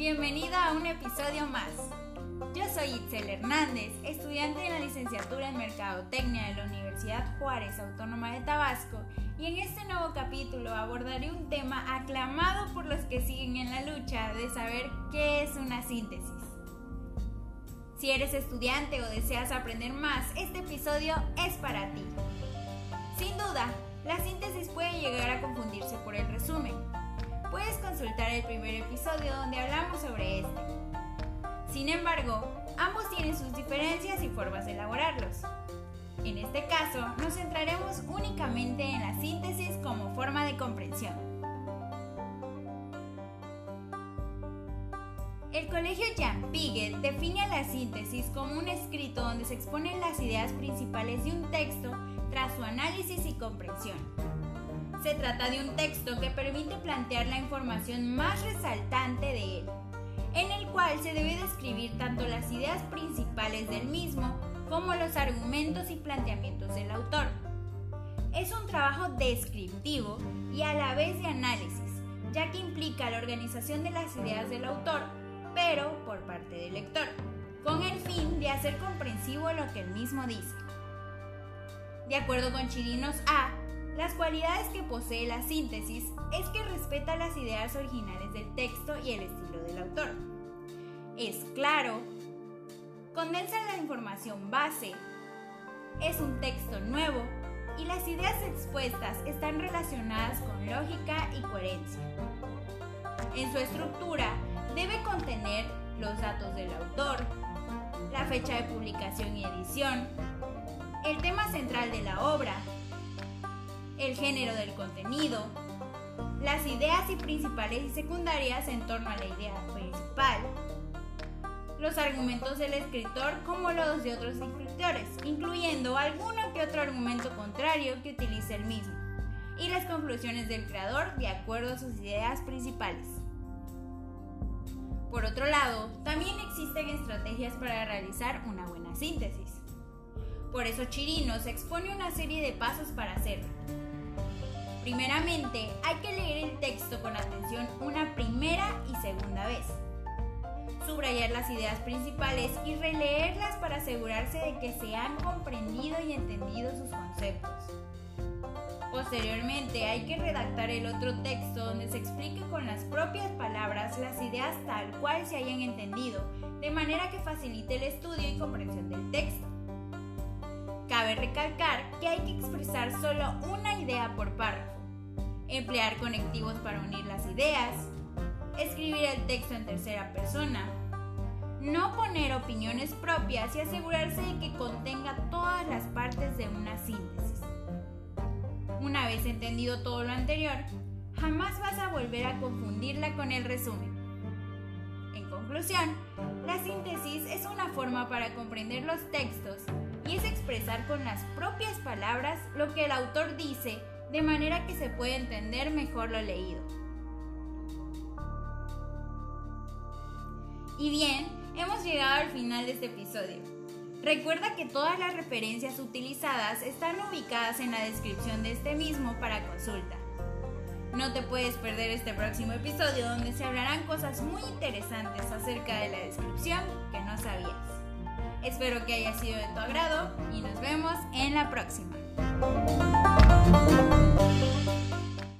Bienvenido a un episodio más. Yo soy Itzel Hernández, estudiante de la licenciatura en Mercadotecnia de la Universidad Juárez Autónoma de Tabasco, y en este nuevo capítulo abordaré un tema aclamado por los que siguen en la lucha de saber qué es una síntesis. Si eres estudiante o deseas aprender más, este episodio es para ti. Sin duda, la síntesis puede llegar a confundirse por el resumen. El primer episodio donde hablamos sobre este. Sin embargo, ambos tienen sus diferencias y formas de elaborarlos. En este caso, nos centraremos únicamente en la síntesis como forma de comprensión. El colegio Jan Piaget define la síntesis como un escrito donde se exponen las ideas principales de un texto tras su análisis y comprensión. Se trata de un texto que permite plantear la información más resaltante de él, en el cual se debe describir tanto las ideas principales del mismo como los argumentos y planteamientos del autor. Es un trabajo descriptivo y a la vez de análisis, ya que implica la organización de las ideas del autor, pero por parte del lector, con el fin de hacer comprensivo lo que él mismo dice. De acuerdo con Chirinos A, las cualidades que posee la síntesis es que respeta las ideas originales del texto y el estilo del autor. Es claro, condensa la información base, es un texto nuevo y las ideas expuestas están relacionadas con lógica y coherencia. En su estructura debe contener los datos del autor, la fecha de publicación y edición, el tema central de la obra, el género del contenido, las ideas y principales y secundarias en torno a la idea principal, los argumentos del escritor como los de otros escritores, incluyendo alguno que otro argumento contrario que utilice el mismo, y las conclusiones del creador de acuerdo a sus ideas principales. Por otro lado, también existen estrategias para realizar una buena síntesis. Por eso Chirinos expone una serie de pasos para hacerlo. Primeramente, hay que leer el texto con atención una primera y segunda vez. Subrayar las ideas principales y releerlas para asegurarse de que se han comprendido y entendido sus conceptos. Posteriormente hay que redactar el otro texto donde se explique con las propias palabras las ideas tal cual se hayan entendido, de manera que facilite el estudio y comprensión del texto. Recalcar que hay que expresar solo una idea por párrafo, emplear conectivos para unir las ideas, escribir el texto en tercera persona, no poner opiniones propias y asegurarse de que contenga todas las partes de una síntesis. Una vez entendido todo lo anterior, jamás vas a volver a confundirla con el resumen. En conclusión, la síntesis es una forma para comprender los textos y es expresar con las propias palabras lo que el autor dice de manera que se puede entender mejor lo leído. Y bien, hemos llegado al final de este episodio. Recuerda que todas las referencias utilizadas están ubicadas en la descripción de este mismo para consulta. No te puedes perder este próximo episodio donde se hablarán cosas muy interesantes acerca de la descripción que no sabías. Espero que haya sido de tu agrado y nos vemos en la próxima.